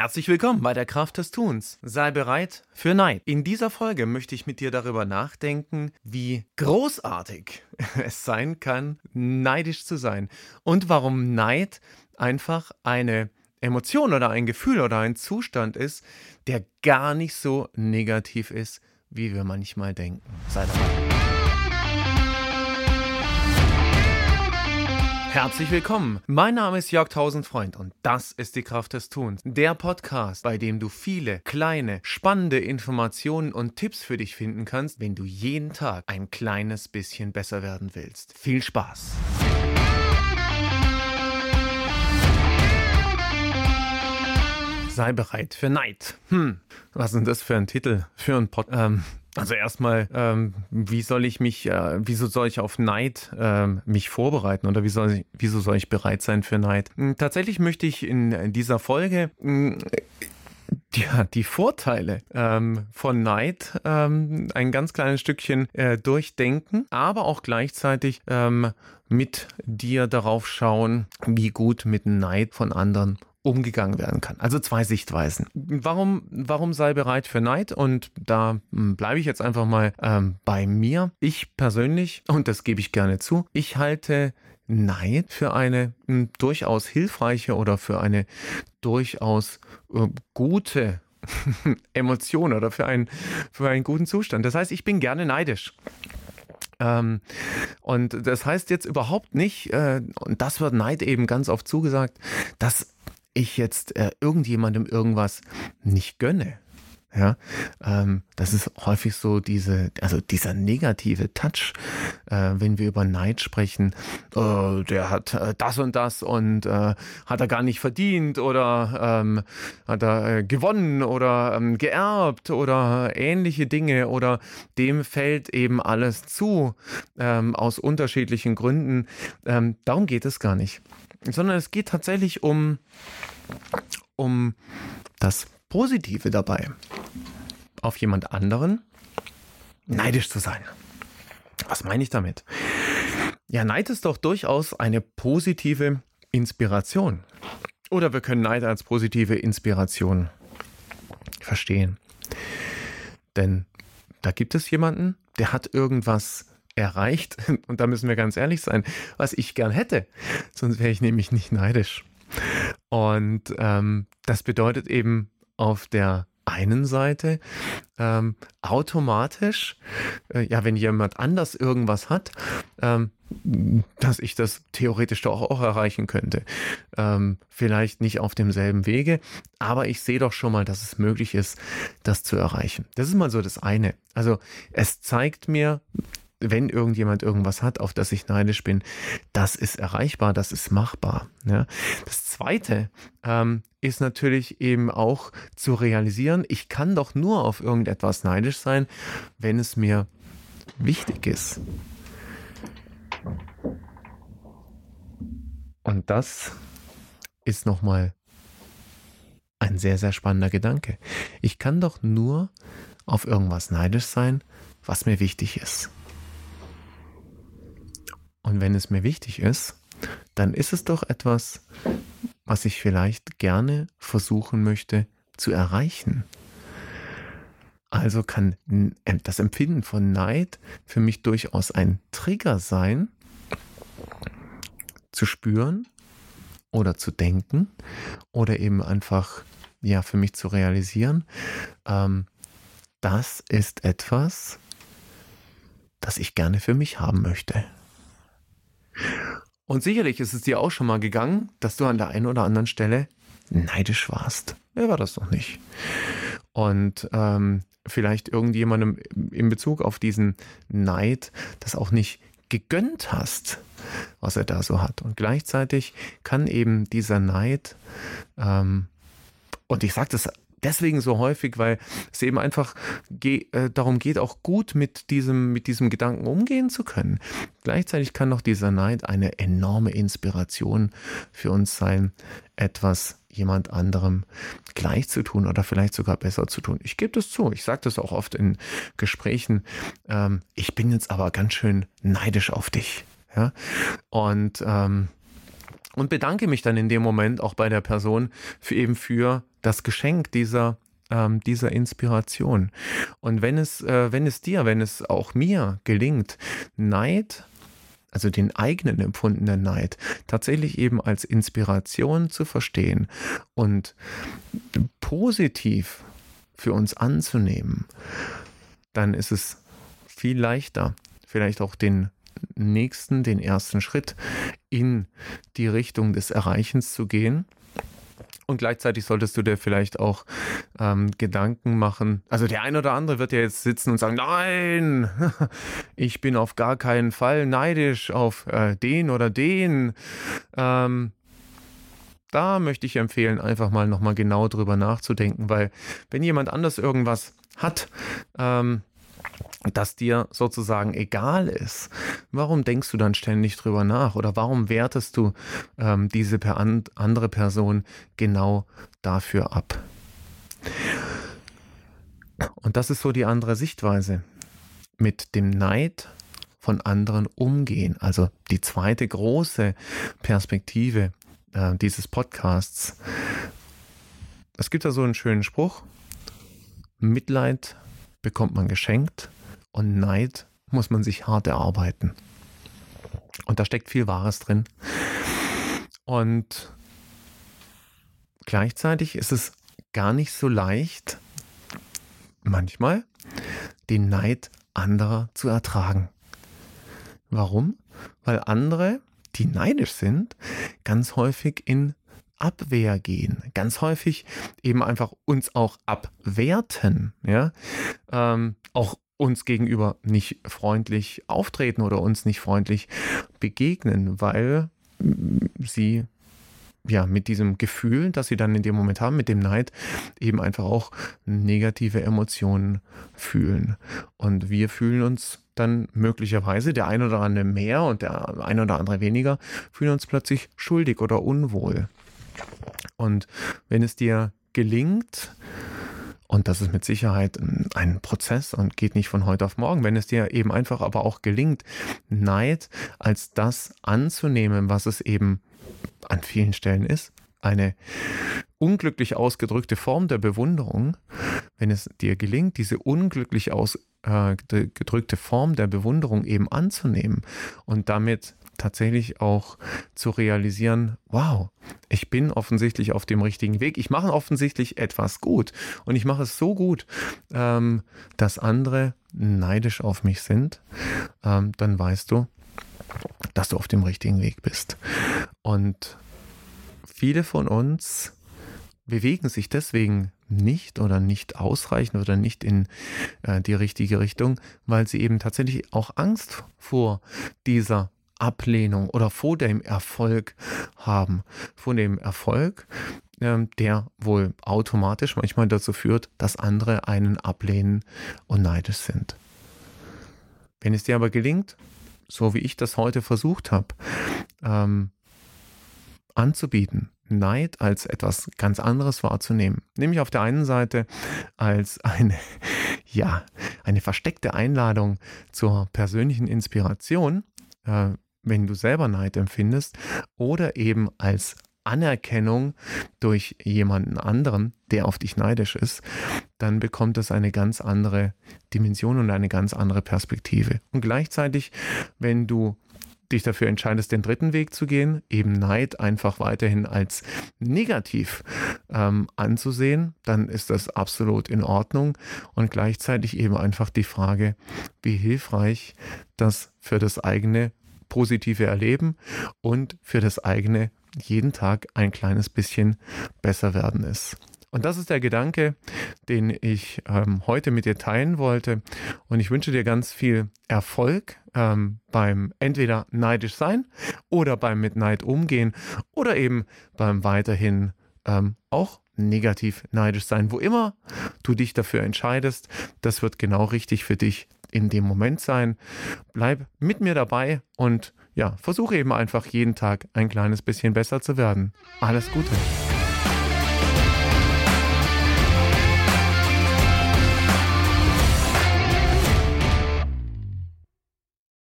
Herzlich willkommen bei der Kraft des Tuns. Sei bereit für Neid. In dieser Folge möchte ich mit dir darüber nachdenken, wie großartig es sein kann, neidisch zu sein und warum Neid einfach eine Emotion oder ein Gefühl oder ein Zustand ist, der gar nicht so negativ ist, wie wir manchmal denken. Sei dabei. Herzlich willkommen. Mein Name ist Jörg Tausendfreund und das ist die Kraft des Tuns. Der Podcast, bei dem du viele kleine, spannende Informationen und Tipps für dich finden kannst, wenn du jeden Tag ein kleines bisschen besser werden willst. Viel Spaß. Sei bereit für Neid. Hm, was ist das für ein Titel für ein Pod? Ähm, also erstmal, ähm, wie soll ich mich, äh, wieso soll ich auf Neid äh, mich vorbereiten oder wie soll ich, wieso soll ich bereit sein für Neid? Hm, tatsächlich möchte ich in dieser Folge hm, ja, die Vorteile ähm, von Neid ähm, ein ganz kleines Stückchen äh, durchdenken, aber auch gleichzeitig ähm, mit dir darauf schauen, wie gut mit Neid von anderen umgegangen werden kann. Also zwei Sichtweisen. Warum, warum sei bereit für Neid? Und da hm, bleibe ich jetzt einfach mal ähm, bei mir. Ich persönlich, und das gebe ich gerne zu, ich halte Neid für eine hm, durchaus hilfreiche oder für eine durchaus äh, gute Emotion oder für einen, für einen guten Zustand. Das heißt, ich bin gerne neidisch. Ähm, und das heißt jetzt überhaupt nicht, äh, und das wird Neid eben ganz oft zugesagt, dass ich jetzt äh, irgendjemandem irgendwas nicht gönne. Ja, ähm, das ist häufig so diese, also dieser negative Touch, äh, wenn wir über Neid sprechen. Äh, der hat äh, das und das und äh, hat er gar nicht verdient oder ähm, hat er äh, gewonnen oder ähm, geerbt oder ähnliche Dinge oder dem fällt eben alles zu ähm, aus unterschiedlichen Gründen. Ähm, darum geht es gar nicht sondern es geht tatsächlich um, um das Positive dabei. Auf jemand anderen neidisch zu sein. Was meine ich damit? Ja, Neid ist doch durchaus eine positive Inspiration. Oder wir können Neid als positive Inspiration verstehen. Denn da gibt es jemanden, der hat irgendwas erreicht, und da müssen wir ganz ehrlich sein, was ich gern hätte. Sonst wäre ich nämlich nicht neidisch. Und ähm, das bedeutet eben auf der einen Seite ähm, automatisch, äh, ja, wenn jemand anders irgendwas hat, ähm, dass ich das theoretisch doch auch erreichen könnte. Ähm, vielleicht nicht auf demselben Wege, aber ich sehe doch schon mal, dass es möglich ist, das zu erreichen. Das ist mal so das eine. Also es zeigt mir, wenn irgendjemand irgendwas hat, auf das ich neidisch bin, das ist erreichbar, das ist machbar. Ja. Das Zweite ähm, ist natürlich eben auch zu realisieren, ich kann doch nur auf irgendetwas neidisch sein, wenn es mir wichtig ist. Und das ist nochmal ein sehr, sehr spannender Gedanke. Ich kann doch nur auf irgendwas neidisch sein, was mir wichtig ist. Und wenn es mir wichtig ist, dann ist es doch etwas, was ich vielleicht gerne versuchen möchte zu erreichen. Also kann das Empfinden von Neid für mich durchaus ein Trigger sein, zu spüren oder zu denken oder eben einfach ja für mich zu realisieren. Ähm, das ist etwas, das ich gerne für mich haben möchte. Und sicherlich ist es dir auch schon mal gegangen, dass du an der einen oder anderen Stelle neidisch warst. Wer war das noch nicht? Und ähm, vielleicht irgendjemandem in Bezug auf diesen Neid das auch nicht gegönnt hast, was er da so hat. Und gleichzeitig kann eben dieser Neid, ähm, und ich sage das deswegen so häufig, weil es eben einfach ge äh, darum geht, auch gut mit diesem, mit diesem Gedanken umgehen zu können. Gleichzeitig kann doch dieser Neid eine enorme Inspiration für uns sein, etwas jemand anderem gleich zu tun oder vielleicht sogar besser zu tun. Ich gebe das zu, ich sage das auch oft in Gesprächen. Ähm, ich bin jetzt aber ganz schön neidisch auf dich. Ja? Und ähm, und bedanke mich dann in dem Moment auch bei der Person für eben für das Geschenk dieser ähm, dieser Inspiration. Und wenn es, äh, wenn es dir, wenn es auch mir gelingt, Neid also den eigenen empfundenen Neid, tatsächlich eben als Inspiration zu verstehen und positiv für uns anzunehmen, dann ist es viel leichter, vielleicht auch den nächsten, den ersten Schritt in die Richtung des Erreichens zu gehen. Und gleichzeitig solltest du dir vielleicht auch ähm, Gedanken machen. Also der ein oder andere wird ja jetzt sitzen und sagen, nein, ich bin auf gar keinen Fall neidisch auf äh, den oder den. Ähm, da möchte ich empfehlen, einfach mal nochmal genau drüber nachzudenken, weil wenn jemand anders irgendwas hat, ähm, das dir sozusagen egal ist, warum denkst du dann ständig drüber nach oder warum wertest du ähm, diese per an, andere Person genau dafür ab? Und das ist so die andere Sichtweise. Mit dem Neid von anderen umgehen. Also die zweite große Perspektive äh, dieses Podcasts. Es gibt da so einen schönen Spruch. Mitleid bekommt man geschenkt und Neid muss man sich hart erarbeiten. Und da steckt viel Wahres drin. Und gleichzeitig ist es gar nicht so leicht, manchmal den Neid anderer zu ertragen. Warum? Weil andere, die neidisch sind, ganz häufig in Abwehr gehen. Ganz häufig eben einfach uns auch abwerten, ja. Ähm, auch uns gegenüber nicht freundlich auftreten oder uns nicht freundlich begegnen, weil sie ja, mit diesem Gefühl, das sie dann in dem Moment haben, mit dem Neid, eben einfach auch negative Emotionen fühlen. Und wir fühlen uns dann möglicherweise, der ein oder andere mehr und der ein oder andere weniger, fühlen uns plötzlich schuldig oder unwohl. Und wenn es dir gelingt, und das ist mit Sicherheit ein Prozess und geht nicht von heute auf morgen. Wenn es dir eben einfach aber auch gelingt, Neid als das anzunehmen, was es eben an vielen Stellen ist, eine unglücklich ausgedrückte Form der Bewunderung, wenn es dir gelingt, diese unglücklich ausgedrückte Form der Bewunderung eben anzunehmen und damit tatsächlich auch zu realisieren, wow, ich bin offensichtlich auf dem richtigen Weg. Ich mache offensichtlich etwas gut und ich mache es so gut, ähm, dass andere neidisch auf mich sind, ähm, dann weißt du, dass du auf dem richtigen Weg bist. Und viele von uns bewegen sich deswegen nicht oder nicht ausreichend oder nicht in äh, die richtige Richtung, weil sie eben tatsächlich auch Angst vor dieser Ablehnung oder vor dem Erfolg haben. Vor dem Erfolg, ähm, der wohl automatisch manchmal dazu führt, dass andere einen ablehnen und neidisch sind. Wenn es dir aber gelingt, so wie ich das heute versucht habe, ähm, anzubieten, Neid als etwas ganz anderes wahrzunehmen. Nämlich auf der einen Seite als eine, ja, eine versteckte Einladung zur persönlichen Inspiration, äh, wenn du selber Neid empfindest, oder eben als Anerkennung durch jemanden anderen, der auf dich neidisch ist, dann bekommt es eine ganz andere Dimension und eine ganz andere Perspektive. Und gleichzeitig, wenn du dich dafür entscheidest, den dritten Weg zu gehen, eben Neid einfach weiterhin als negativ ähm, anzusehen, dann ist das absolut in Ordnung. Und gleichzeitig eben einfach die Frage, wie hilfreich das für das eigene positive Erleben und für das eigene jeden Tag ein kleines bisschen besser werden ist. Und das ist der Gedanke, den ich ähm, heute mit dir teilen wollte. Und ich wünsche dir ganz viel Erfolg ähm, beim entweder neidisch sein oder beim mit Neid umgehen oder eben beim weiterhin ähm, auch negativ neidisch sein. Wo immer du dich dafür entscheidest, das wird genau richtig für dich in dem Moment sein. Bleib mit mir dabei und ja, versuche eben einfach jeden Tag ein kleines bisschen besser zu werden. Alles Gute.